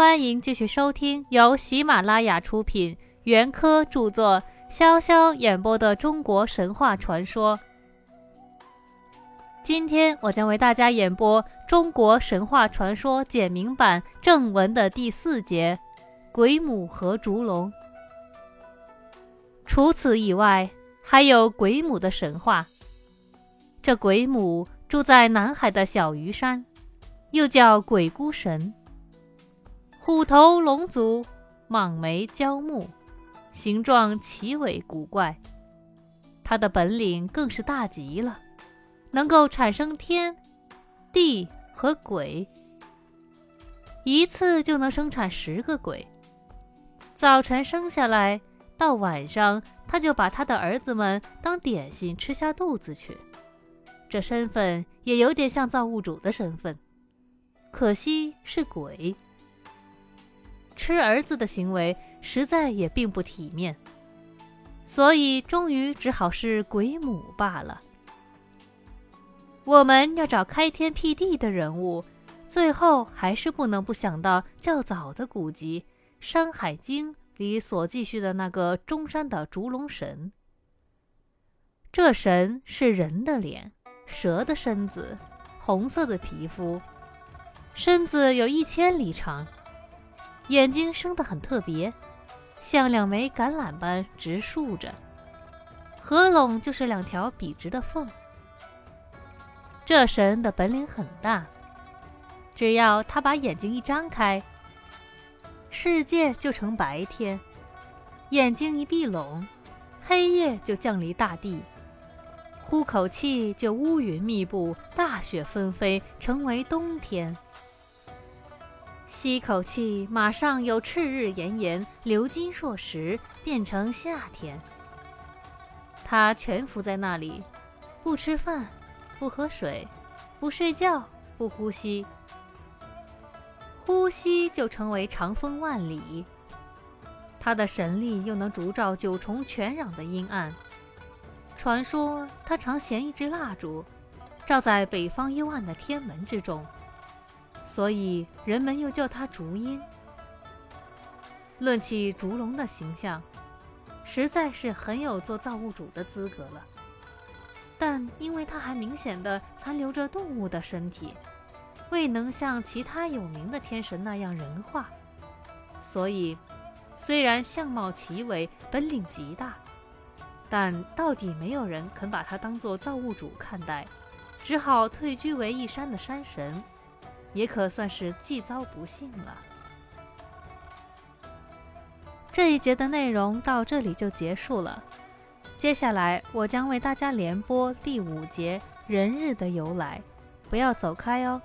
欢迎继续收听由喜马拉雅出品、袁科著作、潇潇演播的中国神话传说。今天我将为大家演播《中国神话传说简明版》正文的第四节《鬼母和烛龙》。除此以外，还有鬼母的神话。这鬼母住在南海的小鱼山，又叫鬼孤神。虎头龙足，蟒眉蛟目，形状奇伟古怪。他的本领更是大极了，能够产生天、地和鬼，一次就能生产十个鬼。早晨生下来，到晚上他就把他的儿子们当点心吃下肚子去。这身份也有点像造物主的身份，可惜是鬼。吃儿子的行为实在也并不体面，所以终于只好是鬼母罢了。我们要找开天辟地的人物，最后还是不能不想到较早的古籍《山海经》里所记叙的那个中山的烛龙神。这神是人的脸，蛇的身子，红色的皮肤，身子有一千里长。眼睛生得很特别，像两枚橄榄般直竖着，合拢就是两条笔直的缝。这神的本领很大，只要他把眼睛一张开，世界就成白天；眼睛一闭拢，黑夜就降临大地。呼口气就乌云密布，大雪纷飞，成为冬天。吸口气，马上有赤日炎炎，流金烁石，变成夏天。他蜷伏在那里，不吃饭，不喝水，不睡觉，不呼吸。呼吸就成为长风万里。他的神力又能烛照九重全壤的阴暗。传说他常衔一支蜡烛，照在北方幽暗的天门之中。所以人们又叫他烛阴。论起烛龙的形象，实在是很有做造物主的资格了。但因为他还明显的残留着动物的身体，未能像其他有名的天神那样人化，所以虽然相貌奇伟，本领极大，但到底没有人肯把他当做造物主看待，只好退居为一山的山神。也可算是既遭不幸了。这一节的内容到这里就结束了，接下来我将为大家连播第五节人日的由来，不要走开哦。